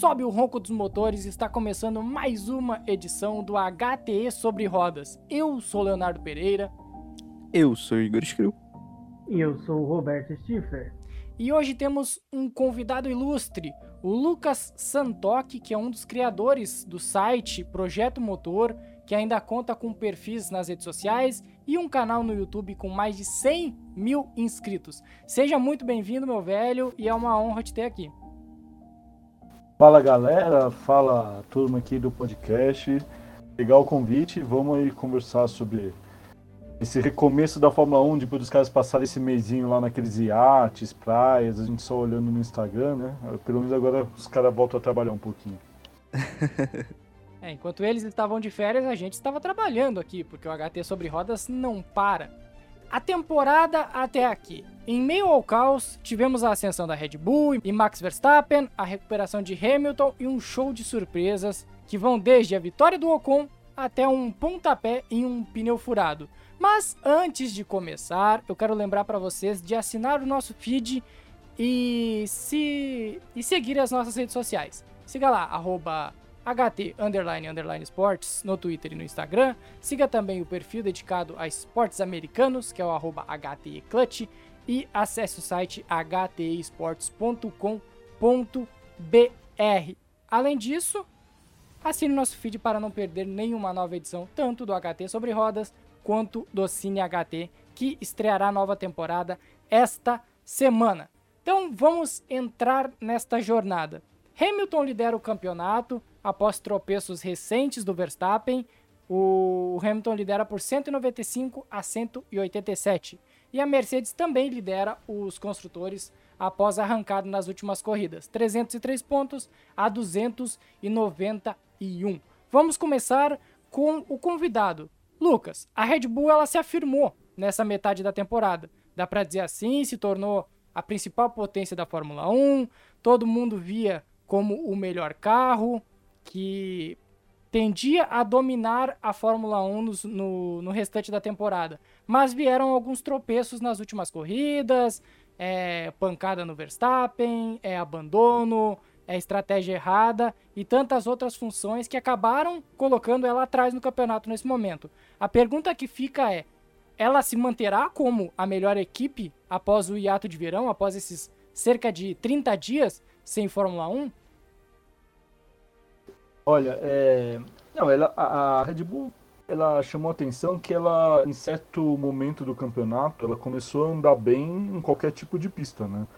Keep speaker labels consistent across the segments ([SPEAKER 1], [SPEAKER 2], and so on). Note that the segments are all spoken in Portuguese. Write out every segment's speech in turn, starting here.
[SPEAKER 1] sobe o ronco dos motores, está começando mais uma edição do HTE sobre rodas. Eu sou Leonardo Pereira.
[SPEAKER 2] Eu sou Igor Skrill.
[SPEAKER 3] E eu sou o Roberto Stifler.
[SPEAKER 1] E hoje temos um convidado ilustre, o Lucas Santoc, que é um dos criadores do site Projeto Motor, que ainda conta com perfis nas redes sociais e um canal no YouTube com mais de 100 mil inscritos. Seja muito bem-vindo, meu velho, e é uma honra te ter aqui.
[SPEAKER 4] Fala galera, fala turma aqui do podcast. Legal o convite, vamos aí conversar sobre esse recomeço da Fórmula 1, depois dos caras passarem esse mêsinho lá naqueles iates, praias, a gente só olhando no Instagram, né? Pelo menos agora os caras voltam a trabalhar um pouquinho.
[SPEAKER 1] é, enquanto eles estavam de férias, a gente estava trabalhando aqui, porque o HT sobre rodas não para. A temporada até aqui. Em meio ao caos, tivemos a ascensão da Red Bull e Max Verstappen, a recuperação de Hamilton e um show de surpresas que vão desde a vitória do Ocon até um pontapé em um pneu furado. Mas antes de começar, eu quero lembrar para vocês de assinar o nosso feed e se e seguir as nossas redes sociais. Siga lá, arroba HT underline underline sports no Twitter e no Instagram. Siga também o perfil dedicado a esportes americanos, que é o arroba HT Clutch, e acesse o site htesports.com.br. Além disso, assine nosso feed para não perder nenhuma nova edição, tanto do HT sobre rodas quanto do Cine HT, que estreará nova temporada esta semana. Então vamos entrar nesta jornada. Hamilton lidera o campeonato após tropeços recentes do Verstappen. O Hamilton lidera por 195 a 187. E a Mercedes também lidera os construtores após a arrancada nas últimas corridas, 303 pontos a 291. Vamos começar com o convidado. Lucas, a Red Bull ela se afirmou nessa metade da temporada. Dá para dizer assim, se tornou a principal potência da Fórmula 1. Todo mundo via como o melhor carro, que tendia a dominar a Fórmula 1 no, no, no, restante da temporada. Mas vieram alguns tropeços nas últimas corridas, é, pancada no Verstappen, é abandono, é estratégia errada e tantas outras funções que acabaram colocando ela atrás no campeonato nesse momento. A pergunta que fica é: ela se manterá como a melhor equipe após o hiato de verão, após esses cerca de 30 dias sem Fórmula 1?
[SPEAKER 4] Olha, é... não, ela, a, Red Bull ela chamou atenção que ela, em certo momento do campeonato, ela começou a andar bem em qualquer tipo de pista, né?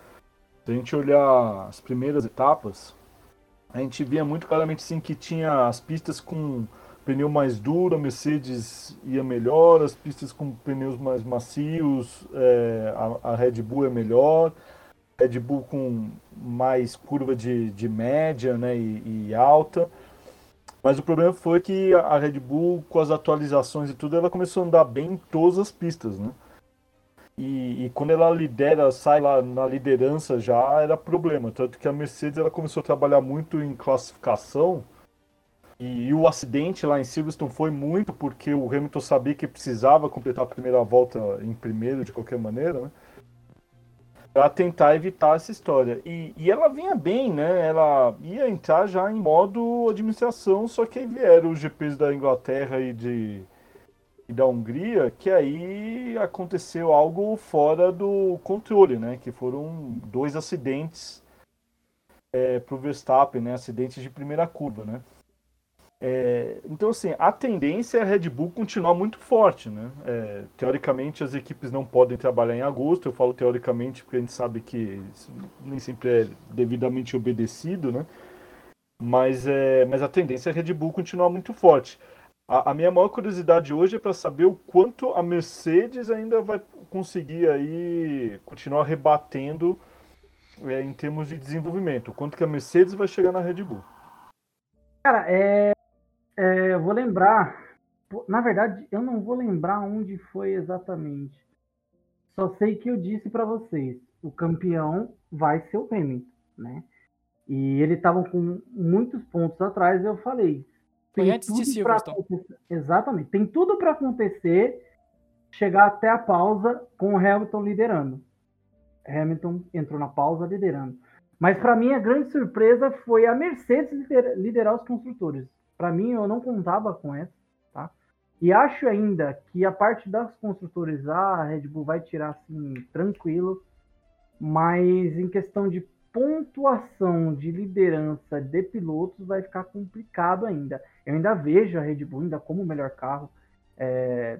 [SPEAKER 4] Se a gente olhar as primeiras etapas, a gente via muito claramente sim que tinha as pistas com pneu mais duro, a Mercedes ia melhor, as pistas com pneus mais macios, é, a, a, Red Bull é melhor, Red Bull com mais curva de, de média né, e, e alta. Mas o problema foi que a Red Bull, com as atualizações e tudo, ela começou a andar bem em todas as pistas, né? E, e, quando ela lidera, sai lá na liderança já era problema. Tanto que a Mercedes ela começou a trabalhar muito em classificação. E, e, o acidente lá em Silverstone foi muito porque o Hamilton sabia que precisava completar a primeira volta em primeiro de qualquer maneira, né? Para tentar evitar essa história. E, e ela vinha bem, né? Ela ia entrar já em modo administração, só que aí vieram os GPs da Inglaterra e, de, e da Hungria, que aí aconteceu algo fora do controle, né? Que foram dois acidentes é, para o Verstappen, né? Acidentes de primeira curva, né? É, então, assim, a tendência é a Red Bull continuar muito forte, né? É, teoricamente, as equipes não podem trabalhar em agosto. Eu falo teoricamente porque a gente sabe que nem sempre é devidamente obedecido, né? Mas, é, mas a tendência é a Red Bull continuar muito forte. A, a minha maior curiosidade hoje é para saber o quanto a Mercedes ainda vai conseguir aí continuar rebatendo é, em termos de desenvolvimento. O quanto que a Mercedes vai chegar na Red Bull.
[SPEAKER 3] Cara, é, é, eu vou lembrar. Na verdade, eu não vou lembrar onde foi exatamente. Só sei que eu disse para vocês: o campeão vai ser o Hamilton, né? E ele estava com muitos pontos atrás. Eu falei:
[SPEAKER 1] foi antes de Silverstone.
[SPEAKER 3] Exatamente. Tem tudo para acontecer, chegar até a pausa com o Hamilton liderando. Hamilton entrou na pausa liderando. Mas para mim a grande surpresa foi a Mercedes liderar os construtores. Para mim eu não contava com essa, tá? E acho ainda que a parte das construtores a Red Bull vai tirar assim tranquilo, mas em questão de pontuação de liderança de pilotos vai ficar complicado ainda. Eu ainda vejo a Red Bull ainda como o melhor carro. É,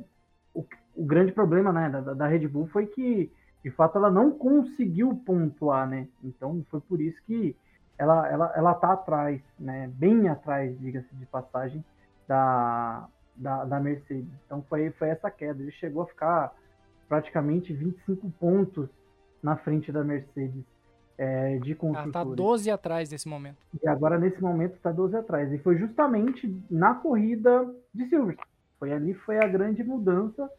[SPEAKER 3] o, o, grande problema né, da, da, Red Bull foi que, de fato, ela não conseguiu pontuar, né? Então foi por isso que ela, ela, ela tá atrás, né? Bem atrás, diga-se de passagem, da, da, da, Mercedes. Então foi, foi essa queda. Ele chegou a ficar praticamente 25 pontos na frente da Mercedes é, de construtores.
[SPEAKER 1] Ela tá 12 atrás nesse momento.
[SPEAKER 3] E agora, nesse momento, está 12 atrás. E foi justamente na corrida de Silverstone. Foi ali foi a grande mudança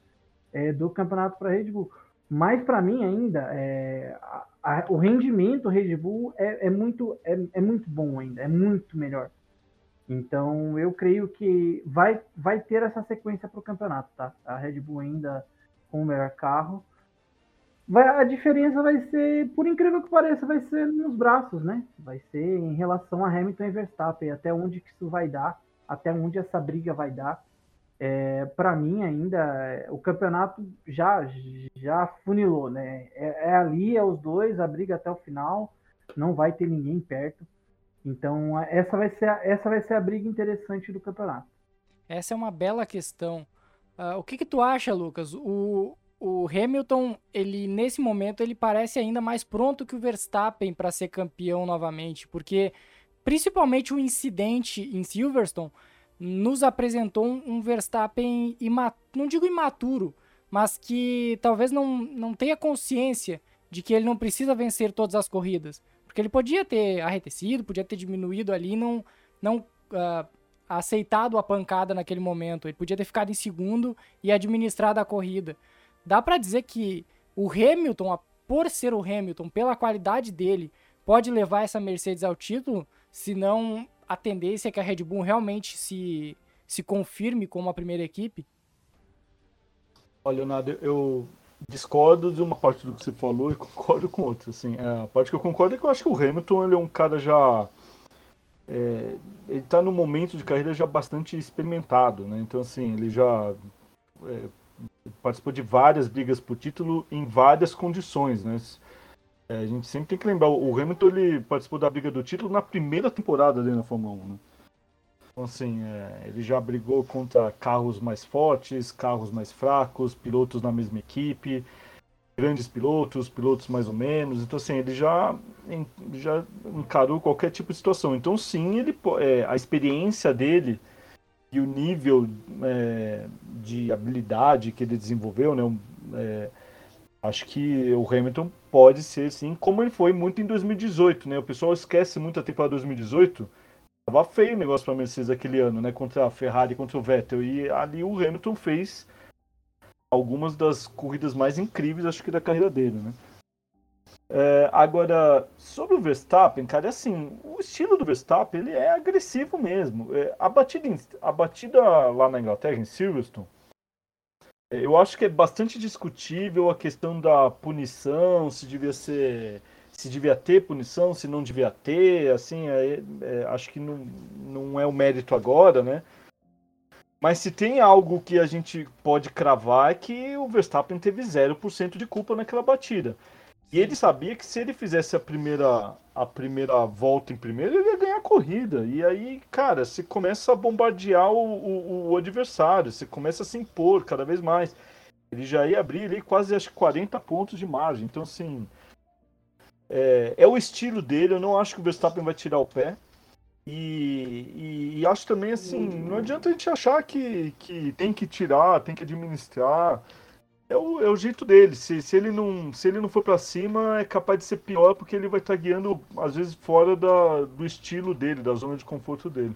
[SPEAKER 3] é, do campeonato para Red Bull. Mas para mim ainda, é, a, a, o rendimento Red Bull é, é muito, é, é, muito bom ainda, é muito melhor. Então eu creio que vai, vai ter essa sequência para o campeonato, tá? A Red Bull ainda com o melhor carro. Vai, a diferença vai ser, por incrível que pareça, vai ser nos braços, né? Vai ser em relação a Hamilton e Verstappen, até onde que isso vai dar, até onde essa briga vai dar. É, para mim ainda o campeonato já já funilou, né? É, é, ali, é os dois, a briga até o final, não vai ter ninguém perto. Então essa vai ser a, essa vai ser a briga interessante do campeonato.
[SPEAKER 1] Essa é uma bela questão. Uh, o que, que tu acha, Lucas? O, o Hamilton, ele nesse momento, ele parece ainda mais pronto que o Verstappen para ser campeão novamente, porque principalmente o incidente em Silverstone nos apresentou um, Verstappen não digo imaturo, mas que talvez não, não tenha consciência de que ele não precisa vencer todas as corridas, porque ele podia ter arretecido, podia ter diminuído ali, não não uh, aceitado a pancada naquele momento, ele podia ter ficado em segundo e administrado a corrida. Dá para dizer que o Hamilton, por ser o Hamilton, pela qualidade dele, pode levar essa Mercedes ao título, se não a tendência é que a Red Bull realmente se, se confirme como a primeira equipe?
[SPEAKER 4] Olha, Leonardo, eu discordo de uma parte do que você falou e concordo com outra. Assim, a parte que eu concordo é que eu acho que o Hamilton ele é um cara já. É, ele está no momento de carreira já bastante experimentado, né? Então, assim, ele já é, participou de várias brigas por título em várias condições, né? É, a gente sempre tem que lembrar, o Hamilton ele participou da briga do título na primeira temporada dele na Fórmula 1, né? Então, assim, é, ele já brigou contra carros mais fortes, carros mais fracos, pilotos na mesma equipe, grandes pilotos, pilotos mais ou menos. Então, assim, ele já, já encarou qualquer tipo de situação. Então, sim, ele, é, a experiência dele e o nível é, de habilidade que ele desenvolveu, né? Acho que o Hamilton pode ser sim, como ele foi muito em 2018, né? O pessoal esquece muito a temporada 2018. Tava feio o negócio para Mercedes aquele ano, né? Contra a Ferrari, contra o Vettel. E ali o Hamilton fez algumas das corridas mais incríveis, acho que, da carreira dele, né? É, agora, sobre o Verstappen, cara, é assim, o estilo do Verstappen, ele é agressivo mesmo. É, a, batida a batida lá na Inglaterra, em Silverstone, eu acho que é bastante discutível a questão da punição, se devia ser se devia ter punição, se não devia ter, assim, é, é, acho que não, não é o mérito agora, né? Mas se tem algo que a gente pode cravar é que o Verstappen teve 0% de culpa naquela batida. E ele sabia que se ele fizesse a primeira, a primeira volta em primeiro, ele ia ganhar a corrida. E aí, cara, você começa a bombardear o, o, o adversário, você começa a se impor cada vez mais. Ele já ia abrir ali quase acho 40 pontos de margem. Então, assim, é, é, o estilo dele. Eu não acho que o Verstappen vai tirar o pé. E, e, e acho também assim, não adianta a gente achar que, que tem que tirar, tem que administrar é o, é o jeito dele. Se, se, ele não, se ele não for para cima, é capaz de ser pior porque ele vai estar tá guiando, às vezes, fora da, do estilo dele, da zona de conforto dele.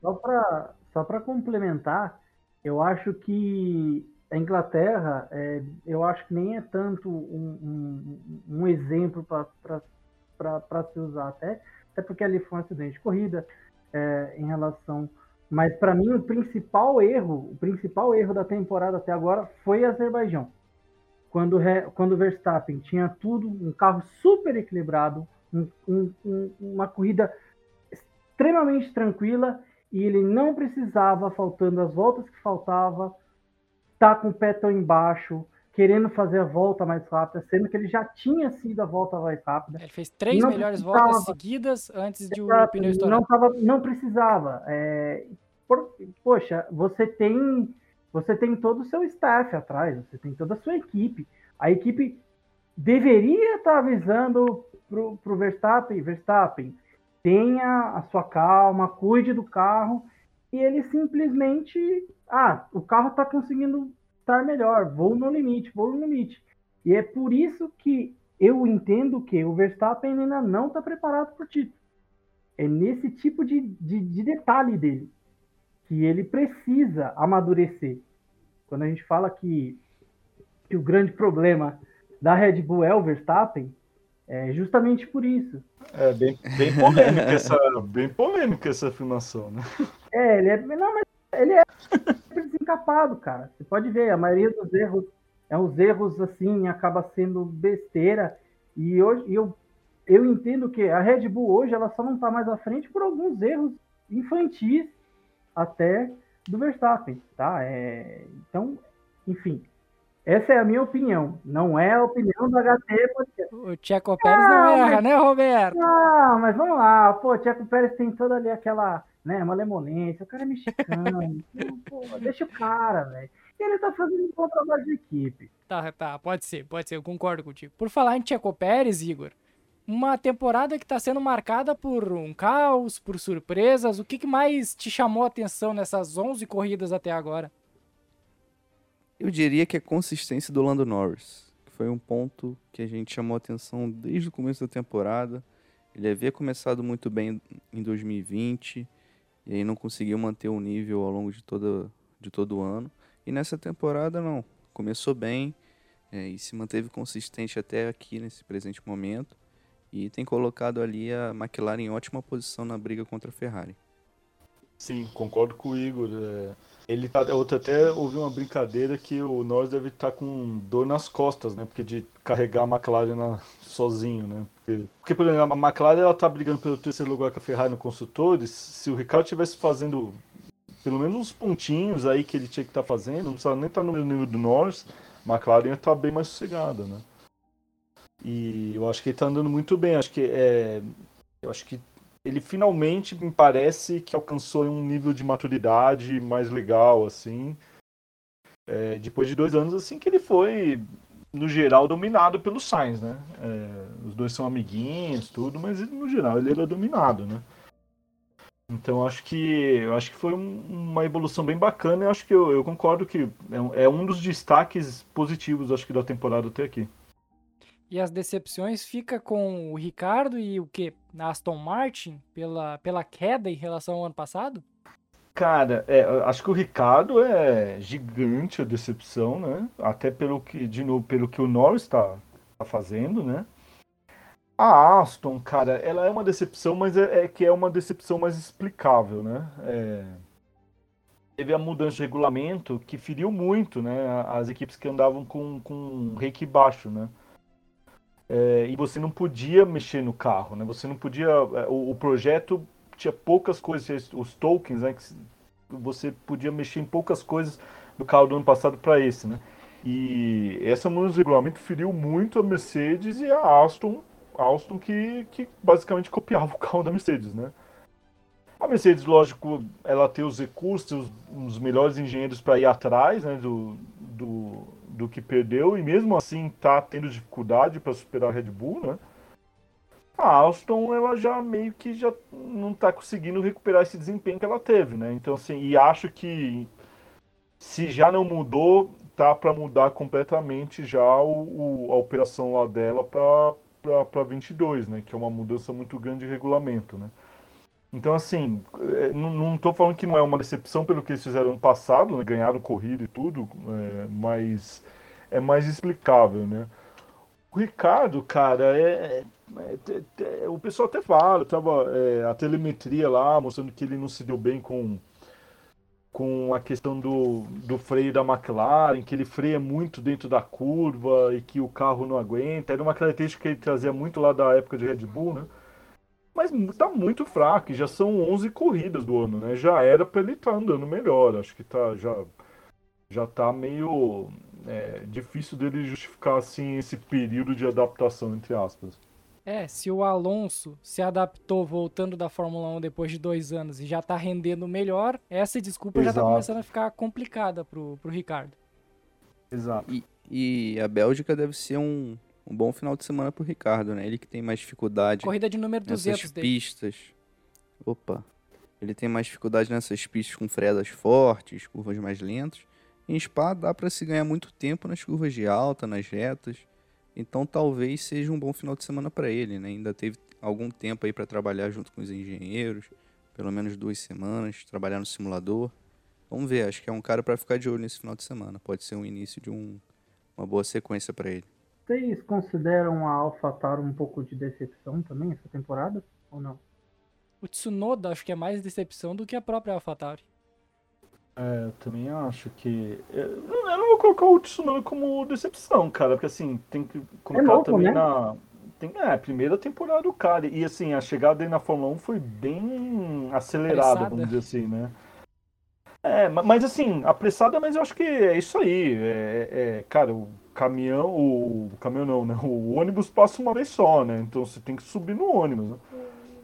[SPEAKER 3] Só para só complementar, eu acho que a Inglaterra, é, eu acho que nem é tanto um, um, um exemplo para se usar, até, até porque ali foi um acidente de corrida é, em relação mas para mim o principal erro, o principal erro da temporada até agora foi Azerbaijão. quando, quando Verstappen tinha tudo, um carro super equilibrado, um, um, uma corrida extremamente tranquila e ele não precisava, faltando as voltas que faltava, tá com o pé tão embaixo, querendo fazer a volta mais rápida, sendo que ele já tinha sido a volta mais rápida.
[SPEAKER 1] Ele fez três não melhores voltas seguidas antes de o pneu estourar.
[SPEAKER 3] Não, tava, não precisava. É, por, poxa, você tem você tem todo o seu staff atrás, você tem toda a sua equipe. A equipe deveria estar avisando para o Verstappen, Verstappen, tenha a sua calma, cuide do carro, e ele simplesmente, ah, o carro está conseguindo estar melhor, vou no limite, vou no limite. E é por isso que eu entendo que o Verstappen ainda não está preparado para o título. É nesse tipo de, de, de detalhe dele que ele precisa amadurecer. Quando a gente fala que, que o grande problema da Red Bull é o Verstappen, é justamente por isso.
[SPEAKER 4] É bem, bem polêmica essa, bem polêmica essa afirmação, né?
[SPEAKER 3] É, ele é, não, mas ele é desencapado, cara. Você pode ver, a maioria dos erros é uns erros assim, acaba sendo besteira. E hoje eu, eu entendo que a Red Bull hoje ela só não está mais à frente por alguns erros infantis até do Verstappen, tá? É, então, enfim, essa é a minha opinião, não é a opinião do HT
[SPEAKER 1] Podcast. O Tcheco Pérez ah, não erra, mas... né, Roberto?
[SPEAKER 3] Não, mas vamos lá, pô, o Tcheco Pérez tem toda ali aquela, né, malemolência, o cara é mexicano, pô, deixa o cara, velho. Ele tá fazendo um bom trabalho de equipe.
[SPEAKER 1] Tá, tá, pode ser, pode ser, eu concordo contigo. Por falar em Tcheco Pérez, Igor, uma temporada que está sendo marcada por um caos, por surpresas. O que, que mais te chamou a atenção nessas 11 corridas até agora?
[SPEAKER 2] Eu diria que a consistência do Lando Norris, que foi um ponto que a gente chamou a atenção desde o começo da temporada. Ele havia começado muito bem em 2020 e aí não conseguiu manter o nível ao longo de, toda, de todo o ano. E nessa temporada não, começou bem é, e se manteve consistente até aqui nesse presente momento e tem colocado ali a McLaren em ótima posição na briga contra a Ferrari.
[SPEAKER 4] Sim, concordo com o Igor. É, ele tá, eu até ouvi uma brincadeira que o Norris deve estar tá com dor nas costas, né? Porque de carregar a McLaren na, sozinho, né? Porque, porque, por exemplo, a McLaren ela tá brigando pelo terceiro lugar com a Ferrari no construtores. Se o Ricardo tivesse fazendo pelo menos uns pontinhos aí que ele tinha que estar tá fazendo, não precisava nem estar tá no nível do Norris, a McLaren ia estar tá bem mais sossegada, né? E eu acho que ele tá andando muito bem. Acho que é, eu acho que ele finalmente me parece que alcançou um nível de maturidade mais legal, assim. É, depois de dois anos, assim, que ele foi, no geral, dominado pelo Sainz, né? É, os dois são amiguinhos, tudo, mas no geral ele era dominado, né? Então acho que acho que foi um, uma evolução bem bacana. Eu acho que eu, eu concordo que é, é um dos destaques positivos, acho que da temporada até aqui.
[SPEAKER 1] E as decepções fica com o Ricardo e o que? Aston Martin, pela, pela queda em relação ao ano passado?
[SPEAKER 4] Cara, é, acho que o Ricardo é gigante a decepção, né? Até pelo que, de novo, pelo que o Norris está tá fazendo, né? A Aston, cara, ela é uma decepção, mas é, é que é uma decepção mais explicável, né? É... Teve a mudança de regulamento que feriu muito, né? As equipes que andavam com, com reiki baixo, né? É, e você não podia mexer no carro, né? Você não podia. É, o, o projeto tinha poucas coisas, os tokens, né? você podia mexer em poucas coisas do carro do ano passado para esse, né? E essa mudança de regulamento feriu muito a Mercedes e a Aston, a Aston que, que basicamente copiava o carro da Mercedes, né? A Mercedes, lógico, ela tem os recursos, os, os melhores engenheiros para ir atrás né, do, do, do que perdeu e mesmo assim está tendo dificuldade para superar a Red Bull, né? A Alstom ela já meio que já não está conseguindo recuperar esse desempenho que ela teve, né? Então assim, e acho que se já não mudou, tá para mudar completamente já o, o, a operação lá dela para para 22, né? Que é uma mudança muito grande de regulamento, né? Então, assim, é, não estou falando que não é uma decepção pelo que eles fizeram no passado, né? ganharam corrida e tudo, é, mas é mais explicável, né? O Ricardo, cara, é, é, é o pessoal até fala, tava é, a telemetria lá mostrando que ele não se deu bem com com a questão do, do freio da McLaren, que ele freia muito dentro da curva e que o carro não aguenta. Era uma característica que ele trazia muito lá da época de Red Bull, né? Mas tá muito fraco, e já são 11 corridas do ano, né? Já era para ele estar tá andando melhor. Acho que tá já já tá meio é, difícil dele justificar assim esse período de adaptação entre aspas.
[SPEAKER 1] É, se o Alonso se adaptou voltando da Fórmula 1 depois de dois anos e já tá rendendo melhor, essa desculpa Exato. já tá começando a ficar complicada pro, pro Ricardo.
[SPEAKER 2] Exato. E, e a Bélgica deve ser um, um bom final de semana pro Ricardo, né? Ele que tem mais dificuldade.
[SPEAKER 1] Corrida de número 200
[SPEAKER 2] nessas dele. pistas. Opa. Ele tem mais dificuldade nessas pistas com freadas fortes, curvas mais lentas. Em Spa dá para se ganhar muito tempo nas curvas de alta, nas retas. Então talvez seja um bom final de semana para ele, né? Ainda teve algum tempo aí para trabalhar junto com os engenheiros, pelo menos duas semanas, trabalhar no simulador. Vamos ver, acho que é um cara para ficar de olho nesse final de semana. Pode ser um início de um, uma boa sequência para ele.
[SPEAKER 3] Vocês consideram a AlphaTauri um pouco de decepção também essa temporada ou não?
[SPEAKER 1] O Tsunoda acho que é mais decepção do que a própria AlphaTauri.
[SPEAKER 4] É, eu também acho que. Eu não vou colocar o Tsunoda como decepção, cara, porque assim, tem que colocar é novo, também né? na. Tem, é, primeira temporada do cara. E assim, a chegada dele na Fórmula 1 foi bem acelerada, apressada. vamos dizer assim, né? É, mas assim, apressada, mas eu acho que é isso aí. É, é, cara, o caminhão, o, caminhão não, né? O ônibus passa uma vez só, né? Então você tem que subir no ônibus. Né?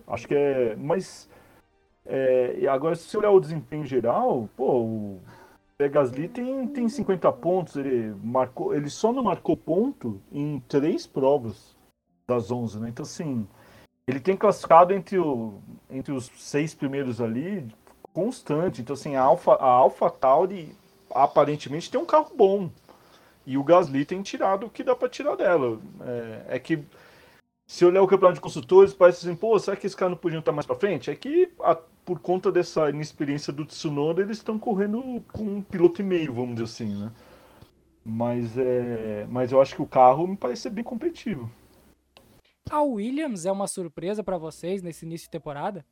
[SPEAKER 4] Acho que é. Mas é, agora, se você olhar o desempenho geral, pô, o Gasly tem, tem 50 pontos, ele, marcou, ele só não marcou ponto em três provas das 11, né? Então, assim, ele tem classificado entre, o, entre os seis primeiros ali constante. Então, assim, a Alpha, a Alpha Tauri aparentemente tem um carro bom. E o Gasly tem tirado o que dá para tirar dela. É, é que se olhar o campeonato de construtores, parece assim, pô, será que esse cara não podiam estar mais para frente? É que, a, por conta dessa inexperiência do Tsunoda, eles estão correndo com um piloto e meio, vamos dizer assim, né? Mas, é, mas eu acho que o carro me parece ser bem competitivo.
[SPEAKER 1] A Williams é uma surpresa para vocês nesse início de temporada?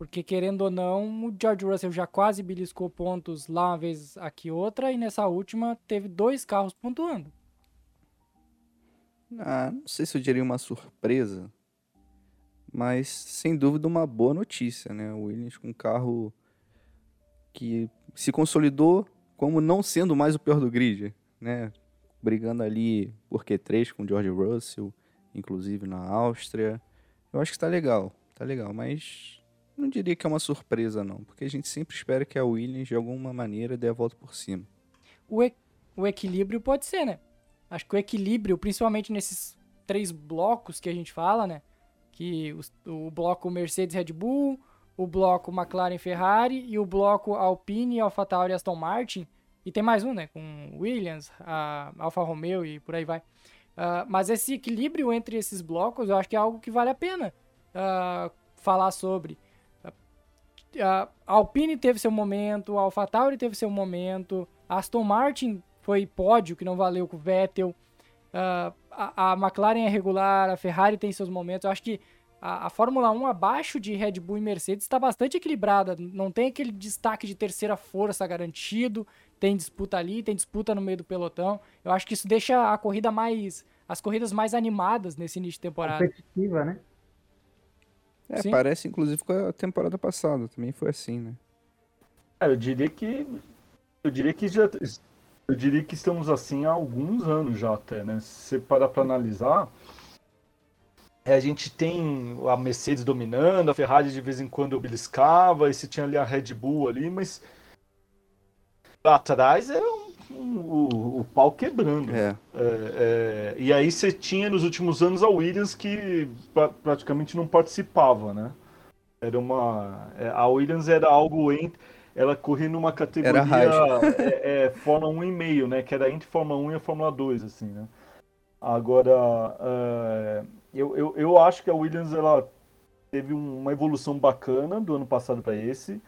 [SPEAKER 1] Porque, querendo ou não, o George Russell já quase beliscou pontos lá uma vez aqui outra, e nessa última teve dois carros pontuando.
[SPEAKER 2] Ah, não sei se eu diria uma surpresa, mas sem dúvida uma boa notícia, né? O Williams com um carro que se consolidou como não sendo mais o pior do grid, né? Brigando ali por Q3 com o George Russell, inclusive na Áustria. Eu acho que está legal, tá legal, mas não diria que é uma surpresa não, porque a gente sempre espera que a Williams de alguma maneira dê a volta por cima.
[SPEAKER 1] O, e o equilíbrio pode ser, né? Acho que o equilíbrio, principalmente nesses três blocos que a gente fala, né? Que o, o bloco Mercedes Red Bull, o bloco McLaren Ferrari e o bloco Alpine, AlphaTauri e Aston Martin. E tem mais um, né? Com Williams, a Alfa Romeo e por aí vai. Uh, mas esse equilíbrio entre esses blocos eu acho que é algo que vale a pena uh, falar sobre. A Alpine teve seu momento, a AlphaTauri teve seu momento, a Aston Martin foi pódio, que não valeu com o Vettel. Uh, a, a, McLaren é regular, a Ferrari tem seus momentos. Eu acho que a, a Fórmula 1 abaixo de Red Bull e Mercedes está bastante equilibrada. Não tem aquele destaque de terceira força garantido. Tem disputa ali, tem disputa no meio do pelotão. Eu acho que isso deixa a corrida mais. as corridas mais animadas nesse início de temporada.
[SPEAKER 3] Competitiva, né?
[SPEAKER 2] É, Sim. parece inclusive com a temporada passada, também foi assim, né?
[SPEAKER 4] É, eu diria que. Eu diria que já eu diria que estamos assim há alguns anos já até, né? Se você parar para analisar, é, a gente tem a Mercedes dominando, a Ferrari de vez em quando beliscava, e você tinha ali a Red Bull ali, mas lá atrás era um, o, o, pau quebrando.
[SPEAKER 2] É.
[SPEAKER 4] É, é, e aí você tinha nos últimos anos a Williams que pra, praticamente não participava, né? Era uma. É, a Williams era algo entre ela corria numa categoria é, é, Fórmula 1,5, né? Que era entre Fórmula 1 e a Fórmula 2, assim, né? Agora, uh, eu, eu, eu acho que a Williams ela teve uma evolução bacana do ano passado para esse,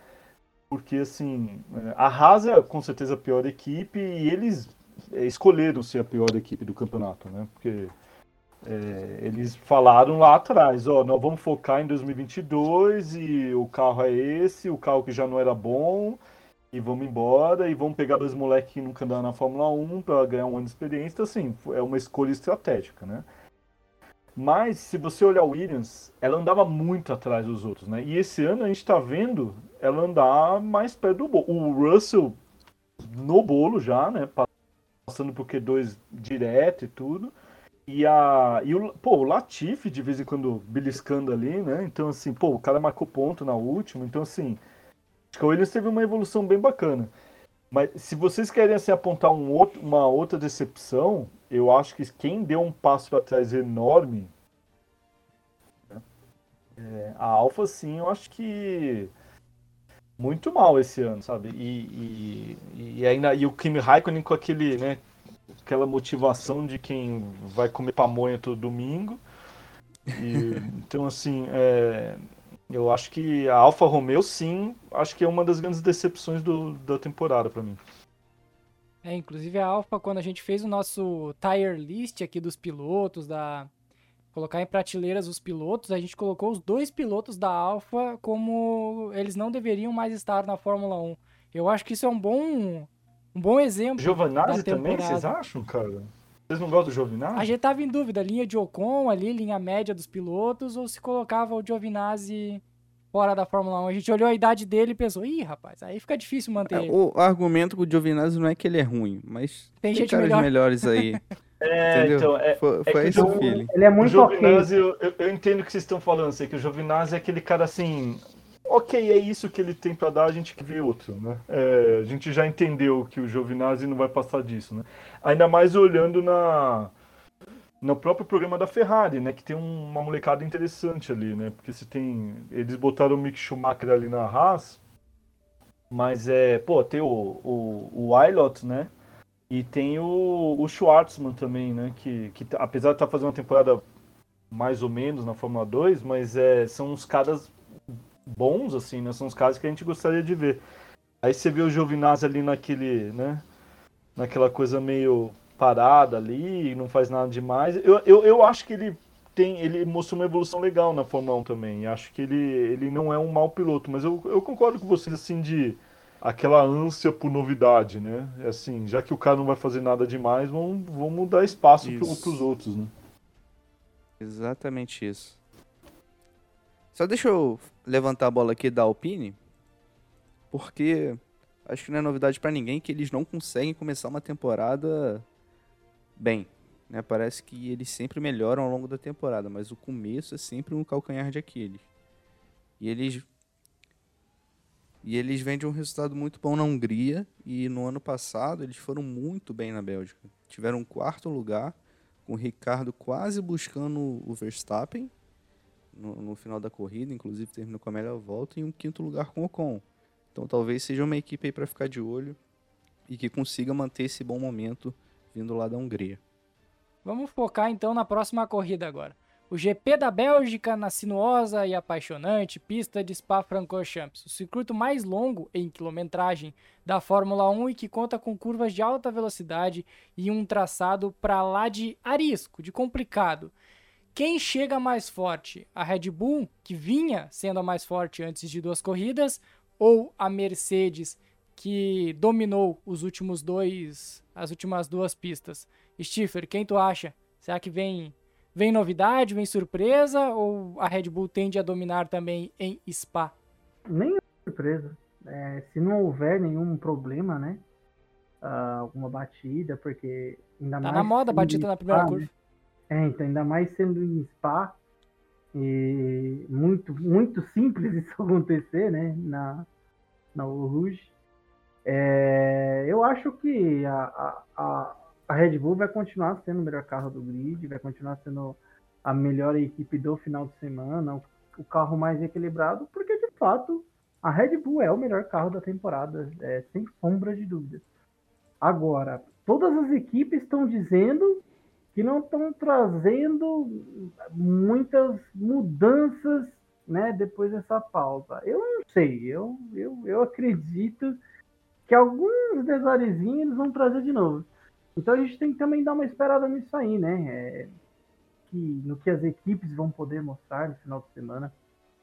[SPEAKER 4] porque, assim, a Haas é com certeza a pior equipe e eles escolheram ser a pior equipe do campeonato, né? Porque é, eles falaram lá atrás, ó, nós vamos focar em 2022 e o carro é esse, o carro que já não era bom e vamos embora e vamos pegar dois moleques que nunca andaram na Fórmula 1 para ganhar um ano de experiência. Então, assim, é uma escolha estratégica, né? Mas, se você olhar Williams, ela andava muito atrás dos outros, né? E esse ano a gente está vendo ela andar mais perto do bolo. O Russell no bolo já, né? Passando por Q2 direto e tudo. E, a, e o, pô, o Latifi de vez em quando beliscando ali, né? Então, assim, pô, o cara marcou ponto na última. Então, assim, acho que o Williams teve uma evolução bem bacana. Mas se vocês querem assim, apontar um outro, uma outra decepção, eu acho que quem deu um passo para trás enorme. Né, é, a Alfa, sim, eu acho que muito mal esse ano, sabe? E, e, e ainda e o Kimi Raikkonen com aquele, né, aquela motivação de quem vai comer pamonha todo domingo. E, então, assim, é, eu acho que a Alfa Romeo, sim, acho que é uma das grandes decepções do, da temporada para mim.
[SPEAKER 1] É, inclusive a Alfa, quando a gente fez o nosso tire list aqui dos pilotos, da colocar em prateleiras os pilotos, a gente colocou os dois pilotos da Alfa como eles não deveriam mais estar na Fórmula 1. Eu acho que isso é um bom um bom exemplo.
[SPEAKER 4] Giovinazzi também, vocês acham, cara? Vocês não gostam do Giovinazzi?
[SPEAKER 1] A gente tava em dúvida, linha de Ocon ali, linha média dos pilotos, ou se colocava o Giovinazzi fora da Fórmula 1. A gente olhou a idade dele e pensou, ih, rapaz, aí fica difícil manter
[SPEAKER 2] é, O argumento com o Giovinazzi não é que ele é ruim, mas
[SPEAKER 1] tem,
[SPEAKER 2] tem
[SPEAKER 1] gente melhor.
[SPEAKER 2] melhores aí.
[SPEAKER 4] é, Entendeu? então, é,
[SPEAKER 2] foi, foi
[SPEAKER 4] é
[SPEAKER 2] esse o feeling.
[SPEAKER 3] Ele é muito
[SPEAKER 4] o Giovinazzi, okay. eu, eu, entendo o que vocês estão falando, sei que o Giovinazzi é aquele cara assim, ok, é isso que ele tem para dar, a gente que vê outro, né? É, a gente já entendeu que o Giovinazzi não vai passar disso, né? Ainda mais olhando na no próprio programa da Ferrari, né? Que tem uma molecada interessante ali, né? Porque se tem. Eles botaram o Mick Schumacher ali na Haas, mas é. Pô, tem o, o, o Wilot, né? E tem o, o Schwartzman também, né? Que, que apesar de estar tá fazendo uma temporada mais ou menos na Fórmula 2, mas é, são uns caras bons, assim, né? São os casos que a gente gostaria de ver. Aí você vê o Giovinazzi ali naquele, né? Naquela coisa meio parada ali, não faz nada demais. Eu, eu, eu acho que ele tem, ele mostrou uma evolução legal na Fórmula 1 também. Acho que ele, ele não é um mau piloto, mas eu, eu concordo com vocês, assim, de aquela ânsia por novidade, né? É assim, já que o cara não vai fazer nada demais, vamos, vamos dar espaço para os outros, né?
[SPEAKER 2] Exatamente isso. Só deixa eu levantar a bola aqui da Alpine, porque acho que não é novidade para ninguém que eles não conseguem começar uma temporada bem. Né? Parece que eles sempre melhoram ao longo da temporada, mas o começo é sempre um calcanhar de Aquiles. E eles e eles vêm de um resultado muito bom na Hungria e no ano passado eles foram muito bem na Bélgica. Tiveram um quarto lugar com o Ricardo quase buscando o Verstappen no, no, final da corrida, inclusive terminou com a melhor volta, e um quinto lugar com o Ocon. Então talvez seja uma equipe aí para ficar de olho e que consiga manter esse bom momento vindo lá da Hungria.
[SPEAKER 1] Vamos focar então na próxima corrida agora. O GP da Bélgica na sinuosa e apaixonante pista de Spa-Francorchamps, o circuito mais longo em quilometragem da Fórmula 1 e que conta com curvas de alta velocidade e um traçado para lá de arisco, de complicado. Quem chega mais forte? A Red Bull, que vinha sendo a mais forte antes de duas corridas, ou a Mercedes, que dominou os últimos dois, as últimas duas pistas? Stifler, quem tu acha? Será que vem vem novidade, vem surpresa ou a Red Bull tende a dominar também em Spa?
[SPEAKER 3] Nem surpresa. É, se não houver nenhum problema, né? Uh, alguma batida, porque
[SPEAKER 1] ainda tá mais. Tá na moda a batida na primeira curva. Né?
[SPEAKER 3] É, então, ainda mais sendo em Spa, e muito, muito simples isso acontecer, né, na, na Rouge. É, eu acho que a, a, a Red Bull vai continuar sendo o melhor carro do grid, vai continuar sendo a melhor equipe do final de semana, o, o carro mais equilibrado, porque de fato a Red Bull é o melhor carro da temporada, é, sem sombra de dúvidas. Agora, todas as equipes estão dizendo que não estão trazendo muitas mudanças né, depois dessa pausa. Eu não sei, eu, eu, eu acredito que alguns detalhezinhos eles vão trazer de novo. Então a gente tem que também dar uma esperada nisso aí, né? É, que, no que as equipes vão poder mostrar no final de semana,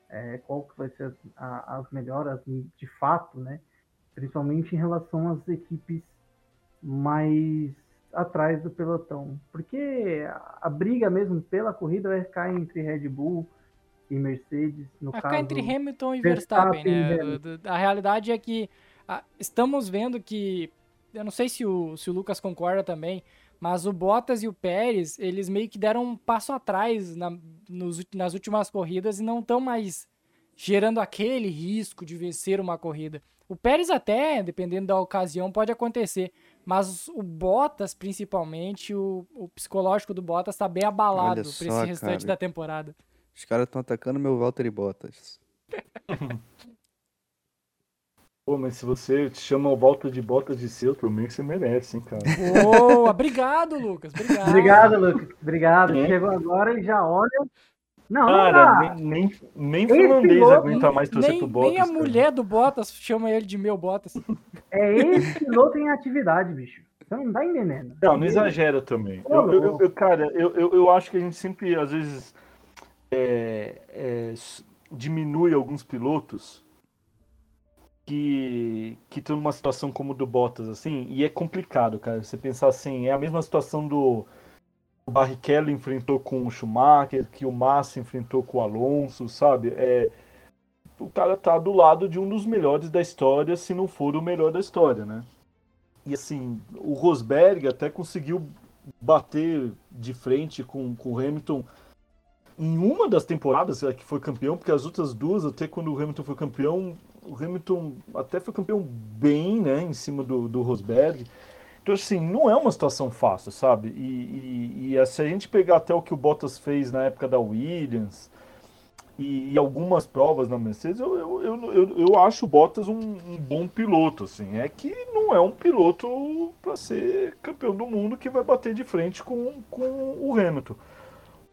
[SPEAKER 3] é, qual que vai ser a, as melhoras de fato, né? principalmente em relação às equipes mais atrás do pelotão, porque a briga mesmo pela corrida vai ficar entre Red Bull e Mercedes, no
[SPEAKER 1] vai
[SPEAKER 3] caso.
[SPEAKER 1] ficar entre Hamilton e Verstappen, Verstappen né? A realidade é que a, estamos vendo que, eu não sei se o, se o Lucas concorda também, mas o Bottas e o Pérez, eles meio que deram um passo atrás na, nos, nas últimas corridas e não estão mais gerando aquele risco de vencer uma corrida. O Pérez até, dependendo da ocasião, pode acontecer. Mas o Bottas, principalmente, o, o psicológico do Bottas está bem abalado para esse restante cara. da temporada.
[SPEAKER 2] Os caras estão atacando meu Valtteri Bottas.
[SPEAKER 4] Pô, mas se você te chama o Volta de Bottas de seu, que você merece, hein, cara.
[SPEAKER 1] Boa! obrigado, Lucas. Obrigado.
[SPEAKER 3] Obrigado, Lucas. Obrigado. É. Chegou agora e já olha. Não,
[SPEAKER 4] Cara, nem, nem, nem finlandês aguenta mais torcer
[SPEAKER 1] nem,
[SPEAKER 4] pro Bottas.
[SPEAKER 1] Nem a cara. mulher do Bottas chama ele de meu Bottas.
[SPEAKER 3] É esse piloto em atividade, bicho. Você não tá entendendo.
[SPEAKER 4] Não, não exagera também. Eu, eu, eu, cara, eu, eu, eu acho que a gente sempre, às vezes, é, é, diminui alguns pilotos que que estão numa situação como do Bottas, assim, e é complicado, cara. Você pensar assim, é a mesma situação do o Barrichello enfrentou com o Schumacher, que o Massa enfrentou com o Alonso, sabe? É, o cara tá do lado de um dos melhores da história, se não for o melhor da história, né? E assim, o Rosberg até conseguiu bater de frente com, com o Hamilton em uma das temporadas que foi campeão, porque as outras duas, até quando o Hamilton foi campeão, o Hamilton até foi campeão bem, né, em cima do, do Rosberg. Então, assim, não é uma situação fácil, sabe? E, e, e, se a gente pegar até o que o Bottas fez na época da Williams e, e algumas provas na Mercedes, eu, eu, eu, eu, eu acho o Bottas um, um, bom piloto, assim. É que não é um piloto para ser campeão do mundo que vai bater de frente com, com o Hamilton.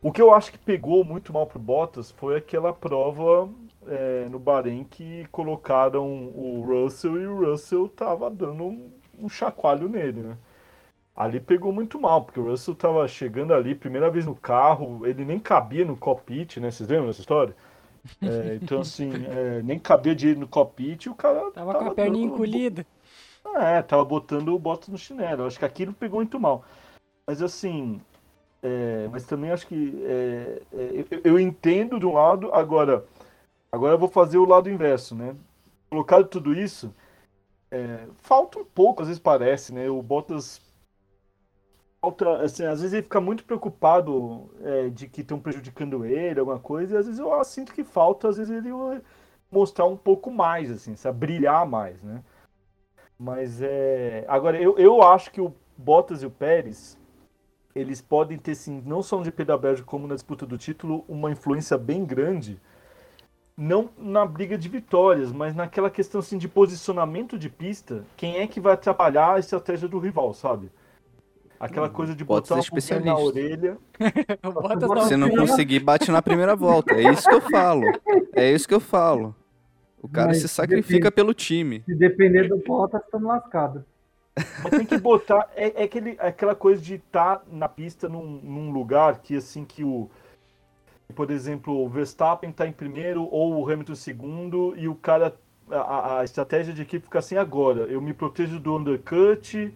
[SPEAKER 4] O que eu acho que pegou muito mal pro Bottas foi aquela prova é, no Bahrein que colocaram o Russell e o Russell tava dando um um chacoalho nele, né? Ali pegou muito mal, porque o Russell tava chegando ali, primeira vez no carro, ele nem cabia no cockpit, né? Vocês lembram dessa história? É, então, assim, é, nem cabia de ir no cockpit e o cara.
[SPEAKER 1] Tava, tava com a perninha dando... encolhida.
[SPEAKER 4] É, tava botando o Bottas no chinelo. Acho que aquilo pegou muito mal. Mas, assim. É, mas também acho que. É, é, eu, eu, entendo de um lado, agora. Agora eu vou fazer o lado inverso, né? Colocado tudo isso é, falta um pouco, às vezes parece, né? O Bottas falta, assim, às vezes ele fica muito preocupado é, de que estão prejudicando ele, alguma coisa, e às vezes eu sinto que falta, às vezes ele mostrar um pouco mais, assim, sabe? brilhar mais, né? Mas é. Agora, eu, eu acho que o Bottas e o Pérez eles podem ter, sim, não só no GP da Bélgica, como na disputa do título, uma influência bem grande não na briga de vitórias, mas naquela questão assim de posicionamento de pista, quem é que vai atrapalhar a estratégia do rival, sabe? Aquela coisa de
[SPEAKER 2] Pode
[SPEAKER 4] botar
[SPEAKER 2] o na
[SPEAKER 4] orelha.
[SPEAKER 2] Se não conseguir, bate na primeira volta. É isso que eu falo. É isso que eu falo. O cara mas se sacrifica depende, pelo time.
[SPEAKER 3] Se depender do Bottas, estamos lascados.
[SPEAKER 4] Mas tem que botar. É, é aquele, aquela coisa de estar tá na pista num, num lugar que assim que o por exemplo, o Verstappen está em primeiro ou o Hamilton em segundo e o cara a, a, estratégia de equipe fica assim agora. Eu me protejo do undercut,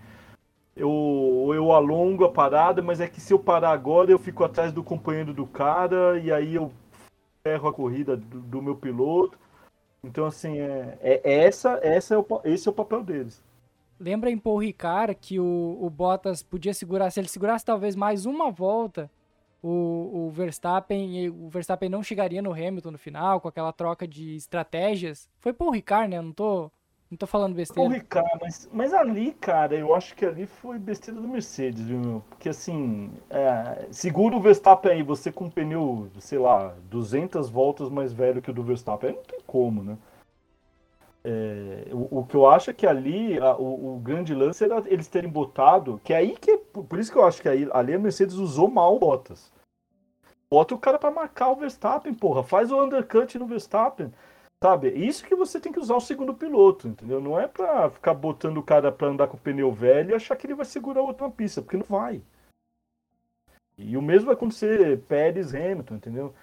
[SPEAKER 4] eu, eu alongo a parada, mas é que se eu parar agora eu fico atrás do companheiro do cara e aí eu ferro a corrida do, do meu piloto. Então assim é, é, é essa essa é o, esse é o papel deles.
[SPEAKER 1] Lembra em Paul Ricard que o, o Bottas podia segurar, se ele segurasse talvez mais uma volta, o, o Verstappen o Verstappen não chegaria no Hamilton no final com aquela troca de estratégias. Foi Paul Ricard, né? não tô não tô falando besteira.
[SPEAKER 4] Paul Ricard, mas, mas ali, cara, eu acho que ali foi besteira do Mercedes, viu, meu? Porque assim, é, segura o Verstappen aí, você com um pneu, sei lá, 200 voltas mais velho que o do Verstappen, aí não tem como, né? É, o, o, que eu acho é que ali a, o, o, grande lance era eles terem botado, que é aí que. Por isso que eu acho que aí, ali a Mercedes usou mal o Bottas. Bota o cara para marcar o Verstappen, porra. Faz o undercut no Verstappen. Sabe? Isso que você tem que usar o segundo piloto, entendeu? Não é pra ficar botando o cara pra andar com o pneu velho e achar que ele vai segurar o outro na pista, porque não vai. E o mesmo vai acontecer Pérez Hamilton, entendeu?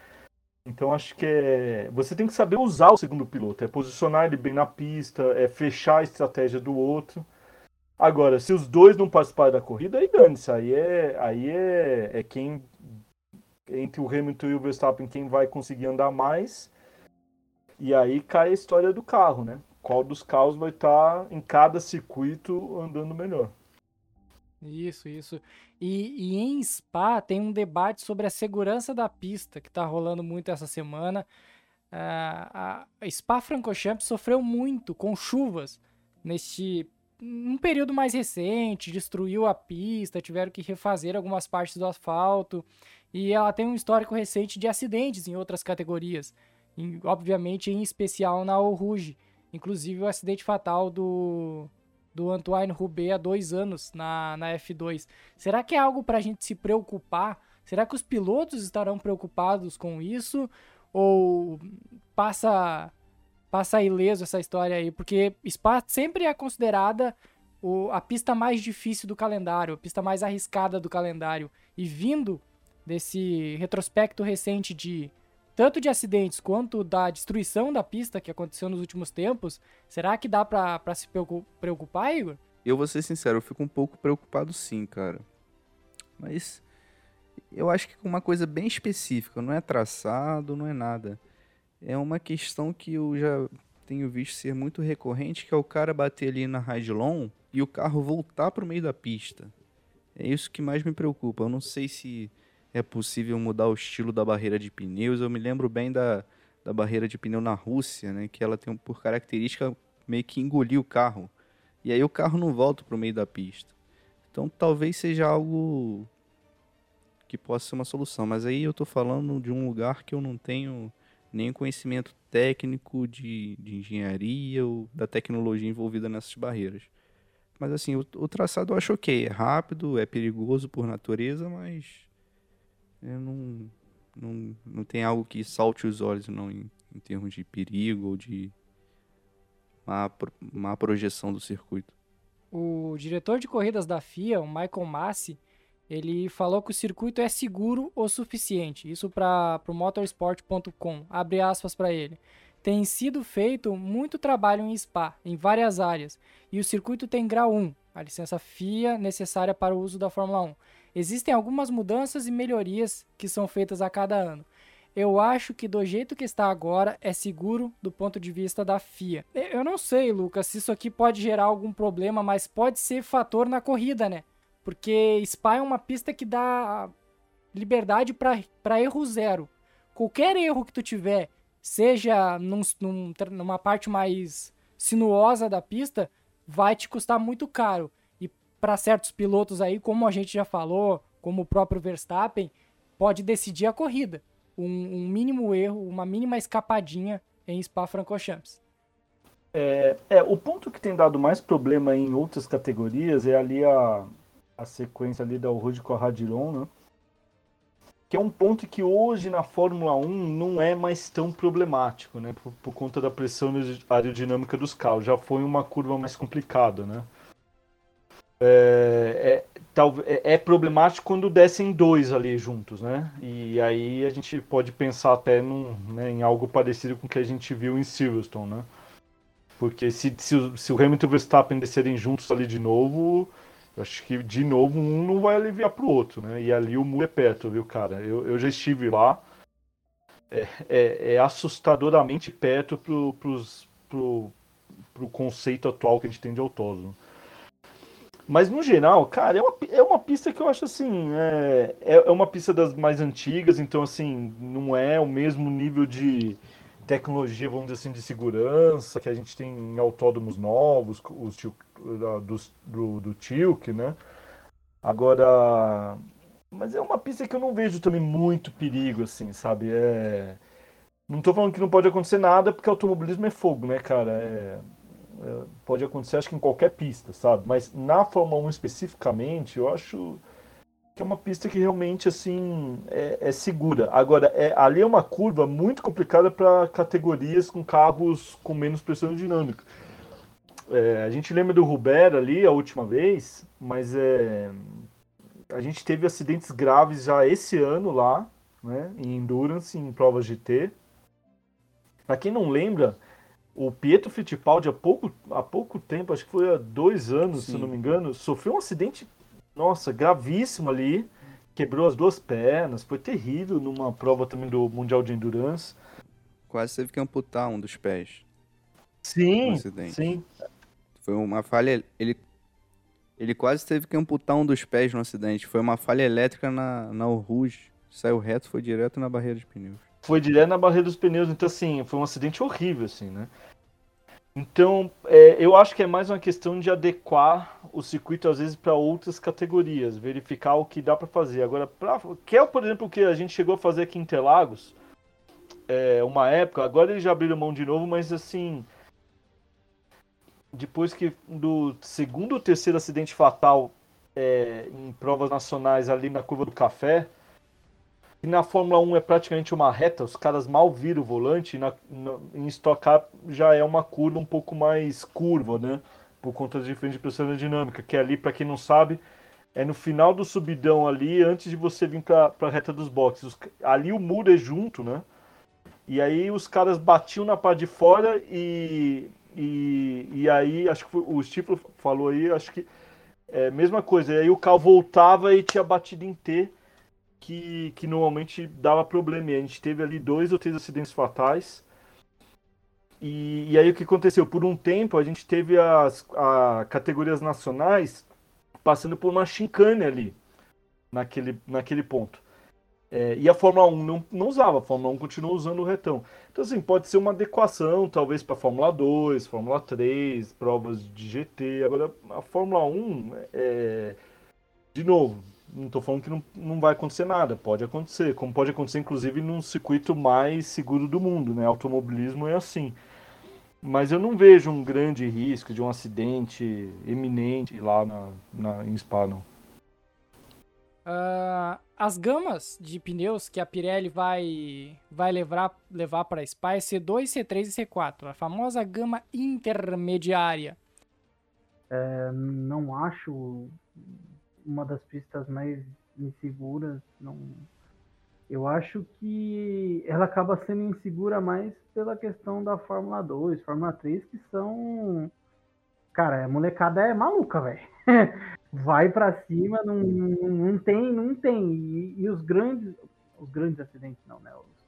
[SPEAKER 4] Então acho que é... você tem que saber usar o segundo piloto, é posicionar ele bem na pista, é fechar a estratégia do outro. Agora, se os dois não participarem da corrida, aí dane-se, aí é, aí é, é quem entre o Hamilton e o Verstappen quem vai conseguir andar mais. E aí cai a história do carro, né? Qual dos carros vai estar em cada circuito andando melhor.
[SPEAKER 1] Isso, isso. E, e, em Spa tem um debate sobre a segurança da pista que está rolando muito essa semana. Uh, a Spa-Francorchamps sofreu muito com chuvas neste um período mais recente, destruiu a pista, tiveram que refazer algumas partes do asfalto e ela tem um histórico recente de acidentes em outras categorias, em, obviamente em especial na Rouge, inclusive o acidente fatal do do Antoine Roubaix há dois anos na, na F2. Será que é algo para a gente se preocupar? Será que os pilotos estarão preocupados com isso? Ou passa, passa ileso essa história aí? Porque Spa sempre é considerada o, a pista mais difícil do calendário, a pista mais arriscada do calendário. E vindo desse retrospecto recente de tanto de acidentes quanto da destruição da pista que aconteceu nos últimos tempos, será que dá para se preocupar, Igor?
[SPEAKER 2] Eu vou ser sincero, eu fico um pouco preocupado sim, cara. Mas eu acho que com uma coisa bem específica, não é traçado, não é nada. É uma questão que eu já tenho visto ser muito recorrente, que é o cara bater ali na Raidlon e o carro voltar para o meio da pista. É isso que mais me preocupa. Eu não sei se é possível mudar o estilo da barreira de pneus. Eu me lembro bem da, da barreira de pneu na Rússia, né, que ela tem por característica meio que engolir o carro. E aí o carro não volta para o meio da pista. Então talvez seja algo que possa ser uma solução. Mas aí eu estou falando de um lugar que eu não tenho nem conhecimento técnico de, de engenharia ou da tecnologia envolvida nessas barreiras. Mas assim, o, o traçado eu acho ok. É rápido, é perigoso por natureza, mas não, não, não tem algo que salte os olhos não em, em termos de perigo ou de má, má projeção do circuito.
[SPEAKER 1] O diretor de corridas da FIA, o Michael Massi, ele falou que o circuito é seguro o suficiente. Isso para o motorsport.com. Abre aspas para ele. Tem sido feito muito trabalho em Spa, em várias áreas, e o circuito tem grau 1, a licença FIA necessária para o uso da Fórmula 1. Existem algumas mudanças e melhorias que são feitas a cada ano. Eu acho que do jeito que está agora é seguro do ponto de vista da FIA. Eu não sei, Lucas, se isso aqui pode gerar algum problema, mas pode ser fator na corrida, né? Porque Spa é uma pista que dá liberdade para erro zero. Qualquer erro que tu tiver, seja num, num, numa parte mais sinuosa da pista, vai te custar muito caro para certos pilotos aí, como a gente já falou, como o próprio Verstappen, pode decidir a corrida. Um, um mínimo erro, uma mínima escapadinha em Spa-Francorchamps.
[SPEAKER 4] É, é, o ponto que tem dado mais problema em outras categorias é ali a, a sequência ali da Rude com a Radilon, né? Que é um ponto que hoje na Fórmula 1 não é mais tão problemático, né? Por, por conta da pressão aerodinâmica dos carros. Já foi uma curva mais complicada, né? É, é, é, problemático quando descem dois ali juntos, né? E aí a gente pode pensar até num, né, em algo parecido com o que a gente viu em Silverstone, né? Porque se, se, o, se o Hamilton e o Verstappen descerem juntos ali de novo, acho que de novo um não vai aliviar pro outro, né? E ali o muro é perto, viu, cara? Eu, eu já estive lá. É, é, é assustadoramente perto pro, pros, pro, pro conceito atual que a gente tem de autódromo. Mas no geral, cara, é uma, é uma pista que eu acho assim. É, é, é uma pista das mais antigas, então assim, não é o mesmo nível de tecnologia, vamos dizer assim, de segurança que a gente tem em autódromos novos, os do, do, do Tilk, né? Agora. Mas é uma pista que eu não vejo também muito perigo, assim, sabe? É. Não tô falando que não pode acontecer nada, porque automobilismo é fogo, né, cara? É, pode acontecer, acho que em qualquer pista, sabe? Mas na Fórmula 1 especificamente, eu acho que é uma pista que realmente assim é, é segura. Agora, é, ali é uma curva muito complicada para categorias com carros com menos pressão dinâmica. É, a gente lembra do Ruber ali a última vez, mas é, a gente teve acidentes graves já esse ano lá né? Em endurance, em provas de T. Para quem não lembra, o Pietro Fittipaldi há pouco, há pouco tempo, acho que foi há dois anos, Sim. se não me engano, sofreu um acidente, nossa, gravíssimo ali. Quebrou as duas pernas, foi terrível numa prova também do Mundial de Endurance.
[SPEAKER 2] Quase teve que amputar um dos pés.
[SPEAKER 4] Sim, sim.
[SPEAKER 2] Foi uma falha. Ele, ele quase teve que amputar um dos pés no acidente. Foi uma falha elétrica na, na Rouge. Saiu reto, foi direto na barreira de pneus.
[SPEAKER 4] Foi direto na barreira dos pneus, então assim, foi um acidente horrível, assim, né? Então, é, eu acho que é mais uma questão de adequar o circuito, às vezes, para outras categorias, verificar o que dá para fazer. Agora, pra, que é, por exemplo, o que a gente chegou a fazer aqui em Interlagos, é, uma época, agora eles já abriram mão de novo, mas assim, depois que do segundo ou terceiro acidente fatal é, em provas nacionais ali na curva do café, e na Fórmula 1 é praticamente uma reta, os caras mal viram o volante, na, na, em Stock Car já é uma curva um pouco mais curva, né? Por conta da diferença de pressão aerodinâmica, que é ali, para quem não sabe, é no final do subidão ali, antes de você vir para a reta dos boxes. Ali o muro é junto, né? E aí os caras batiam na parte de fora e, e, e aí, acho que o Stifler falou aí, acho que é a mesma coisa. E aí o carro voltava e tinha batido em T que, que normalmente dava problema. E a gente teve ali dois ou três acidentes fatais. E, e aí o que aconteceu? Por um tempo a gente teve as a, categorias nacionais passando por uma chincane ali, naquele, naquele ponto. É, e a Fórmula 1 não, não usava, a Fórmula 1 continua usando o retão. Então, assim, pode ser uma adequação, talvez, para Fórmula 2, Fórmula 3, provas de GT. Agora, a Fórmula 1, é, de novo, não estou falando que não, não vai acontecer nada, pode acontecer, como pode acontecer inclusive num circuito mais seguro do mundo, né? Automobilismo é assim. Mas eu não vejo um grande risco de um acidente eminente lá na, na, em Spa, não.
[SPEAKER 1] Uh, as gamas de pneus que a Pirelli vai, vai levar, levar para Spa é C2, C3 e C4, a famosa gama intermediária.
[SPEAKER 3] É, não acho uma das pistas mais inseguras. Não... Eu acho que ela acaba sendo insegura mais pela questão da Fórmula 2, Fórmula 3, que são. Cara, a molecada é maluca, velho. Vai para cima, não, não tem, não tem. E, e, os grandes. Os grandes acidentes não, né? Os,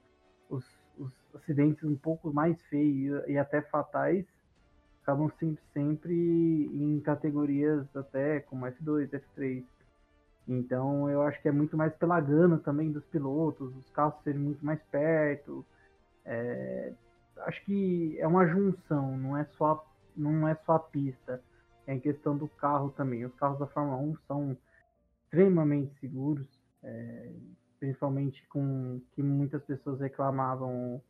[SPEAKER 3] os, os acidentes um pouco mais feios e até fatais sempre, sempre em categorias até como F2, F3. Então eu acho que é muito mais pela gana também dos pilotos, os carros serem muito mais perto. É, acho que é uma junção, não é só não é só a pista, é em questão do carro também. Os carros da Fórmula 1 são extremamente seguros, é, principalmente com que muitas pessoas reclamavam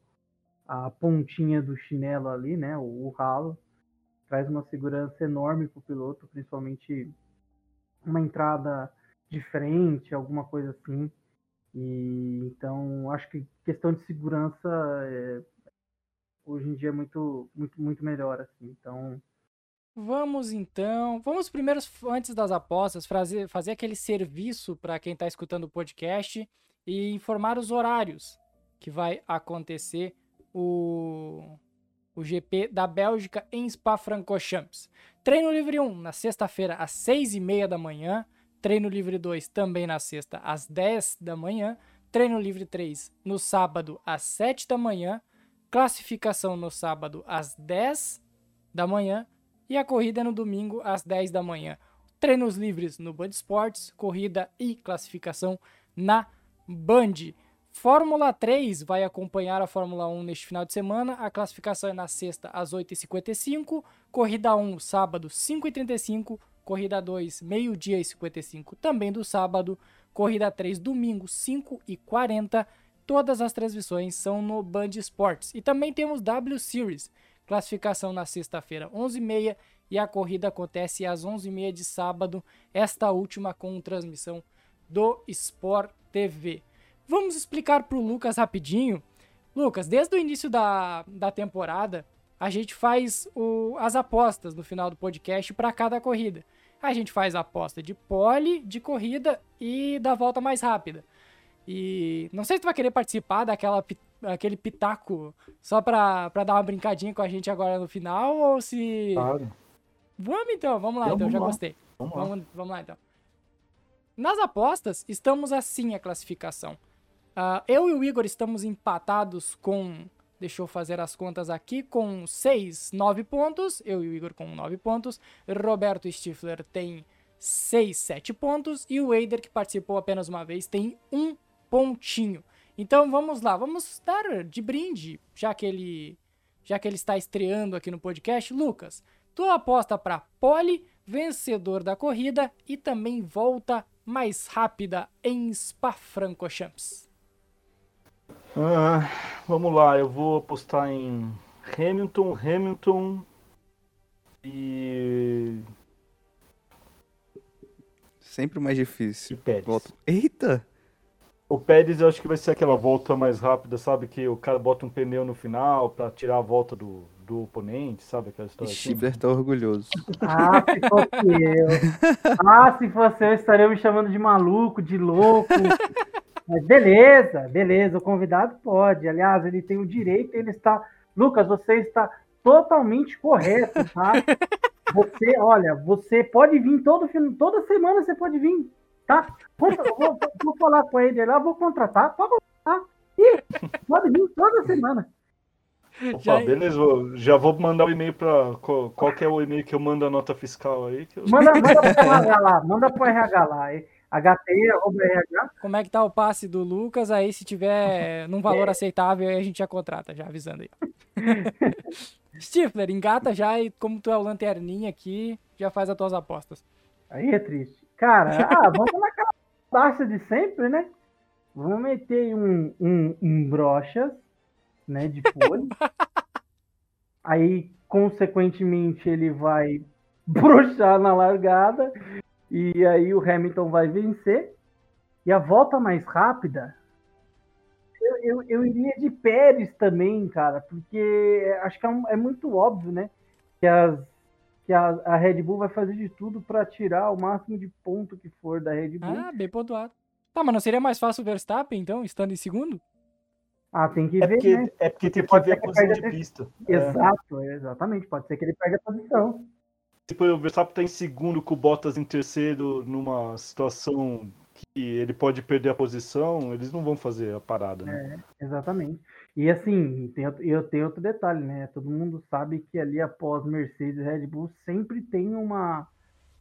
[SPEAKER 3] a pontinha do chinelo ali, né, o, o ralo traz uma segurança enorme para o piloto, principalmente uma entrada diferente, alguma coisa assim. E então acho que questão de segurança é, hoje em dia é muito, muito, muito melhor assim. Então
[SPEAKER 1] Vamos então, vamos primeiro antes das apostas fazer, fazer aquele serviço para quem está escutando o podcast e informar os horários que vai acontecer o o GP da Bélgica em Spa-Francorchamps. Treino livre 1 na sexta-feira às 6h30 da manhã, treino livre 2 também na sexta às 10 da manhã, treino livre 3 no sábado às 7 da manhã, classificação no sábado às 10 da manhã e a corrida no domingo às 10 da manhã. Treinos livres no Band Esportes, corrida e classificação na Band. Fórmula 3 vai acompanhar a Fórmula 1 neste final de semana. A classificação é na sexta às 8h55, corrida 1 sábado 5h35, corrida 2 meio-dia e 55 também do sábado, corrida 3 domingo 5h40. Todas as transmissões são no Band Esportes. E também temos W Series, classificação na sexta-feira 11h30 e a corrida acontece às 11h30 de sábado, esta última com transmissão do Sport TV. Vamos explicar para o Lucas rapidinho. Lucas, desde o início da, da temporada, a gente faz o, as apostas no final do podcast para cada corrida. A gente faz a aposta de pole, de corrida e da volta mais rápida. E não sei se tu vai querer participar daquela aquele pitaco só pra, pra dar uma brincadinha com a gente agora no final ou se.
[SPEAKER 4] Claro.
[SPEAKER 1] Vamos então, vamos lá,
[SPEAKER 4] Então,
[SPEAKER 1] então,
[SPEAKER 4] vamos
[SPEAKER 1] já
[SPEAKER 4] lá.
[SPEAKER 1] gostei.
[SPEAKER 4] Vamos lá.
[SPEAKER 1] Vamos, vamos lá então. Nas apostas, estamos assim a classificação. Ah, eu e o Igor estamos empatados com. Deixa eu fazer as contas aqui. Com 6, 9 pontos. Eu e o Igor com 9 pontos. Roberto Stifler tem 6, 7 pontos. E o Eider, que participou apenas uma vez, tem um pontinho. Então vamos lá, vamos dar de brinde, já que ele, já que ele está estreando aqui no podcast. Lucas, tua aposta para pole, vencedor da corrida e também volta mais rápida em Spa-Francorchamps.
[SPEAKER 4] Ah, vamos lá, eu vou apostar em Hamilton, Hamilton e,
[SPEAKER 2] Sempre mais
[SPEAKER 4] e
[SPEAKER 2] difícil.
[SPEAKER 4] Pérez.
[SPEAKER 2] Volta. Eita!
[SPEAKER 4] O Pérez eu acho que vai ser aquela volta mais rápida, sabe? Que o cara bota um pneu no final pra tirar a volta do, do oponente, sabe? Aquela história assim.
[SPEAKER 2] Stifler tá orgulhoso.
[SPEAKER 3] Ah, se fosse eu. Ah, se fosse eu, estaria me chamando de maluco, de louco. Mas beleza, beleza, o convidado pode. Aliás, ele tem o direito, ele está. Lucas, você está totalmente correto, tá? Você, olha, você pode vir todo fim, toda semana você pode vir, tá? Vou, vou- vou falar com ele lá, vou contratar, pode contratar. Ih, pode vir toda semana.
[SPEAKER 4] Opa,
[SPEAKER 1] Já-
[SPEAKER 4] beleza, já vou mandar o e-mail pra. Qual, qual que é o e-mail que eu mando a nota fiscal aí? Que eu...
[SPEAKER 3] Manda, manda pro RH lá, manda pro RH lá. HT.
[SPEAKER 1] Como é que tá o passe do Lucas? Aí, se tiver num valor aceitável, aí a gente já contrata, já avisando aí. Stifler, engata já e como tu é o lanterninha aqui, já faz as tuas apostas.
[SPEAKER 3] Aí é triste. Cara, ah, vamos naquela taxa de sempre, né? Vamos meter um, um, um brochas, né, de folha. Aí, consequentemente, ele vai brochar na largada. E aí o Hamilton vai vencer. E a volta mais rápida, eu, eu, eu iria de Pérez também, cara, porque acho que é, um- é muito óbvio, né? Que, as, que a, a Red Bull vai fazer de tudo para tirar o máximo de ponto que for da Red Bull.
[SPEAKER 1] Ah, bem pontuado. Tá, mas não seria mais fácil o Verstappen, então, estando em segundo?
[SPEAKER 3] Ah, tem que
[SPEAKER 4] É
[SPEAKER 3] ver,
[SPEAKER 4] porque,
[SPEAKER 3] né?
[SPEAKER 4] é porque tem que
[SPEAKER 3] Pode
[SPEAKER 4] ver
[SPEAKER 3] ser
[SPEAKER 4] a posição de pista. É.
[SPEAKER 3] Exato, exatamente. Pode ser que ele pegue a posição.
[SPEAKER 4] Tipo, o Verstappen tá em segundo com o Bottas em terceiro numa situação que ele pode perder a posição, eles não vão fazer a parada, né?
[SPEAKER 3] Exatamente. E assim, tem, eu tenho outro detalhe, né? Todo mundo sabe que ali após Mercedes e Red Bull sempre tem uma.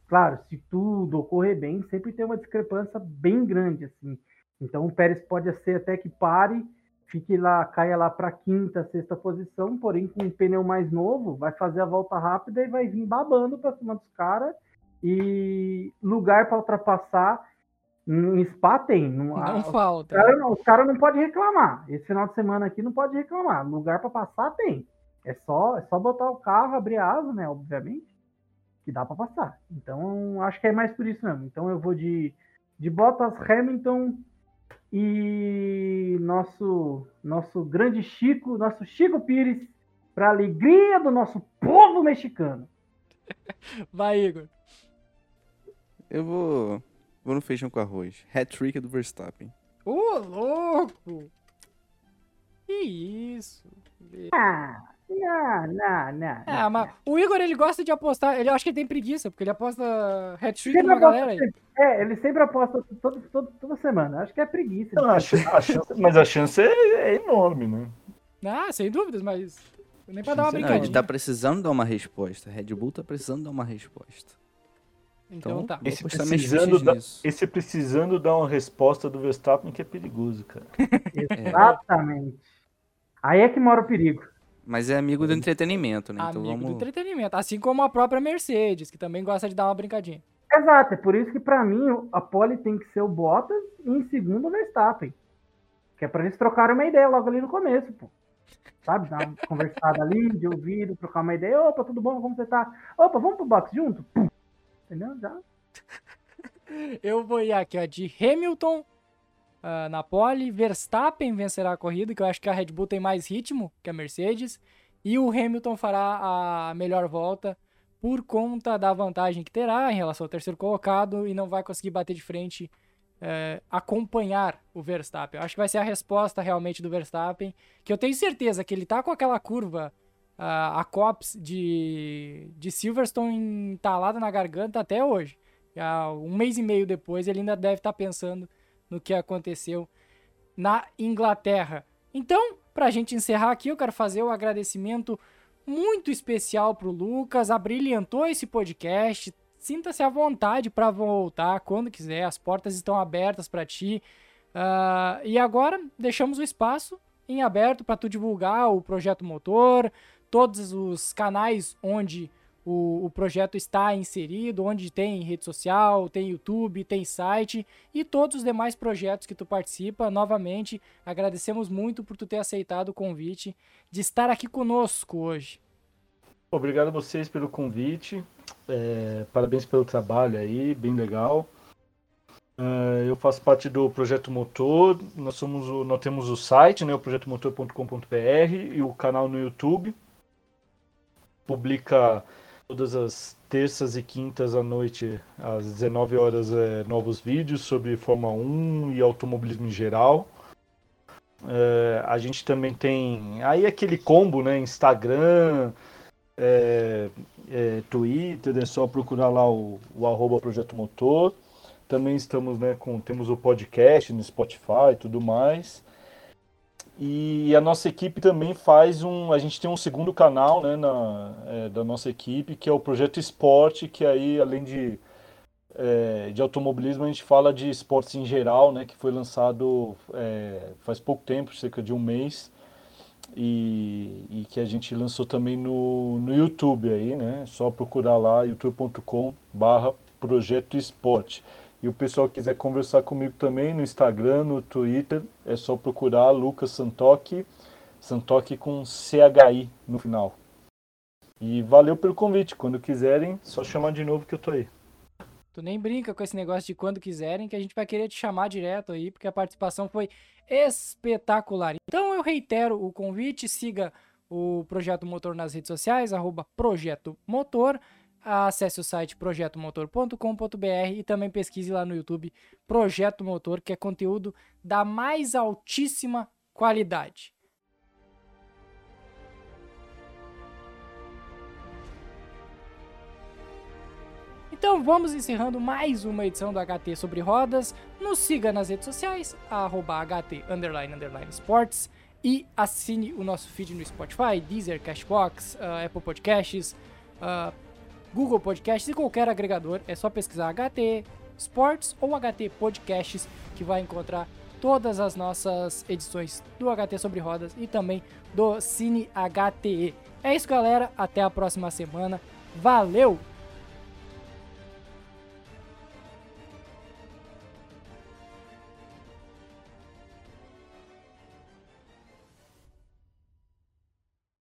[SPEAKER 3] Claro, se tudo ocorrer bem, sempre tem uma discrepância bem grande, assim. Então o Pérez pode ser até que pare, fique lá, caia lá para quinta, sexta posição, porém com um pneu mais novo, vai fazer a volta rápida e vai vir babando para cima dos caras. E lugar para ultrapassar em Spa tem. Não,
[SPEAKER 1] Não falta.
[SPEAKER 3] cara não- os caras não podem reclamar. Esse final de semana aqui não pode reclamar. Lugar para passar tem. É só, é só botar o carro, abrir a asa, né? Obviamente. Que dá para passar. Então, acho que é mais por isso mesmo. Então, eu vou de, de Bottas, Hamilton e nosso, nosso grande Chico, nosso Chico Pires, para alegria do nosso povo mexicano.
[SPEAKER 1] Vai, Igor.
[SPEAKER 2] Eu vou. Vou no feijão com arroz. Hat-trick do Verstappen.
[SPEAKER 1] Ô, louco! Que isso?
[SPEAKER 3] Ah, não, não, não.
[SPEAKER 1] Ah, mas o Igor, ele gosta de apostar. Ele acho que ele tem preguiça, porque ele aposta hat-trick
[SPEAKER 3] aposta
[SPEAKER 1] galera aí.
[SPEAKER 3] É, ele sempre aposta todo, todo- toda semana. Acho que é preguiça.
[SPEAKER 4] Não, a chan- a chance- mas a chance é, é enorme, né?
[SPEAKER 1] Ah, sem dúvidas, mas. Nem pra dar uma
[SPEAKER 2] Não, ele
[SPEAKER 1] brincadinha.
[SPEAKER 2] tá precisando dar uma resposta. Red Bull tá precisando dar uma resposta.
[SPEAKER 1] Então tá.
[SPEAKER 2] vou
[SPEAKER 4] Esse precisando, da, esse precisando dar uma resposta do Verstappen que é perigoso, cara.
[SPEAKER 3] Exatamente. Aí é que mora o perigo.
[SPEAKER 2] Mas é amigo do entretenimento, né? Então
[SPEAKER 1] Amigo do
[SPEAKER 2] vamos.
[SPEAKER 1] entretenimento. Assim como a própria Mercedes, que também gosta de dar uma brincadinha.
[SPEAKER 3] Exato, é por isso que pra mim a pole tem que ser o Bottas e em segundo o Verstappen. Que é pra eles trocarem uma ideia logo ali no começo, pô. Sabe? Dar uma conversada ali, de ouvido, trocar uma ideia. Opa, tudo bom? Como você tá? Opa, vamos pro box junto? Pum. Entendeu? Já.
[SPEAKER 1] Eu vou ir aqui, ó, de Hamilton ah, na pole, Verstappen vencerá a corrida, que eu acho que a Red Bull tem mais ritmo que a Mercedes, e o Hamilton fará a melhor volta por conta da vantagem que terá em relação ao terceiro colocado e não vai conseguir bater de frente é, acompanhar o Verstappen. Eu acho que vai ser a resposta realmente do Verstappen, que eu tenho certeza que ele tá com aquela curva, uh, a COPS de, de Silverstone entalada na garganta até hoje. Já um mês e meio depois, ele ainda deve estar tá pensando no que aconteceu na Inglaterra. Então, para a gente encerrar aqui, eu quero fazer um agradecimento muito especial para o Lucas, abrilhantou esse podcast, sinta-se à vontade para voltar quando quiser, as portas estão abertas para ti. Uh, e agora deixamos o espaço em aberto para tu divulgar o projeto motor, todos os canais onde o, o, projeto está inserido, onde tem rede social, tem YouTube, tem site e todos os demais projetos que tu participa. Novamente, agradecemos muito por tu ter aceitado o convite de estar aqui conosco hoje.
[SPEAKER 4] Obrigado a vocês pelo convite. É, parabéns pelo trabalho aí, bem legal. É, eu faço parte do Projeto Motor. Nós, somos o, nós temos o site, né, o projetomotor.com.br e o canal no YouTube. Publica todas as terças e quintas à noite, às 19 horas, é, novos vídeos sobre Fórmula 1 e automobilismo em geral. É, a gente também tem aí aquele combo, né? Instagram, é, é, Twitter, é só procurar lá o, o arroba Projeto Motor. Também estamos, né, com, temos o podcast no Spotify e tudo mais. E a nossa equipe também faz um. A gente tem um segundo canal né, na, é, da nossa equipe, que é o Projeto Esporte, que aí, além de, é, de automobilismo, a gente fala de esportes em geral, né, que foi lançado é, faz pouco tempo, cerca de um mês e, e, que a gente lançou também no, no YouTube aí, né? Só procurar lá youtube.com barra Projeto Esporte. E o pessoal que quiser conversar comigo também no Instagram, no Twitter, é só procurar Lucas Santoque, Santoque com CHI no final. E valeu pelo convite. Quando quiserem, só chamar de novo que eu tô aí.
[SPEAKER 1] Tu nem brinca com esse negócio de quando quiserem, que a gente vai querer te chamar direto aí, porque a participação foi espetacular. Então eu reitero o convite, siga o Projeto Motor nas redes sociais, arroba Projeto Motor, acesse o site projetomotor.com.br e também pesquise lá no YouTube Projeto Motor, que é conteúdo da mais altíssima qualidade. Então vamos encerrando mais uma edição do HT sobre rodas. Nos siga nas redes sociais, arroba HT underline, underline sports. E assine o nosso feed no Spotify, Deezer, Cashbox, uh, Apple Podcasts, uh, Google Podcasts e qualquer agregador. É só pesquisar HT Sports ou HT Podcasts que vai encontrar todas as nossas edições do HT sobre rodas e também do Cine HTE. É isso, galera. Até a próxima semana. Valeu!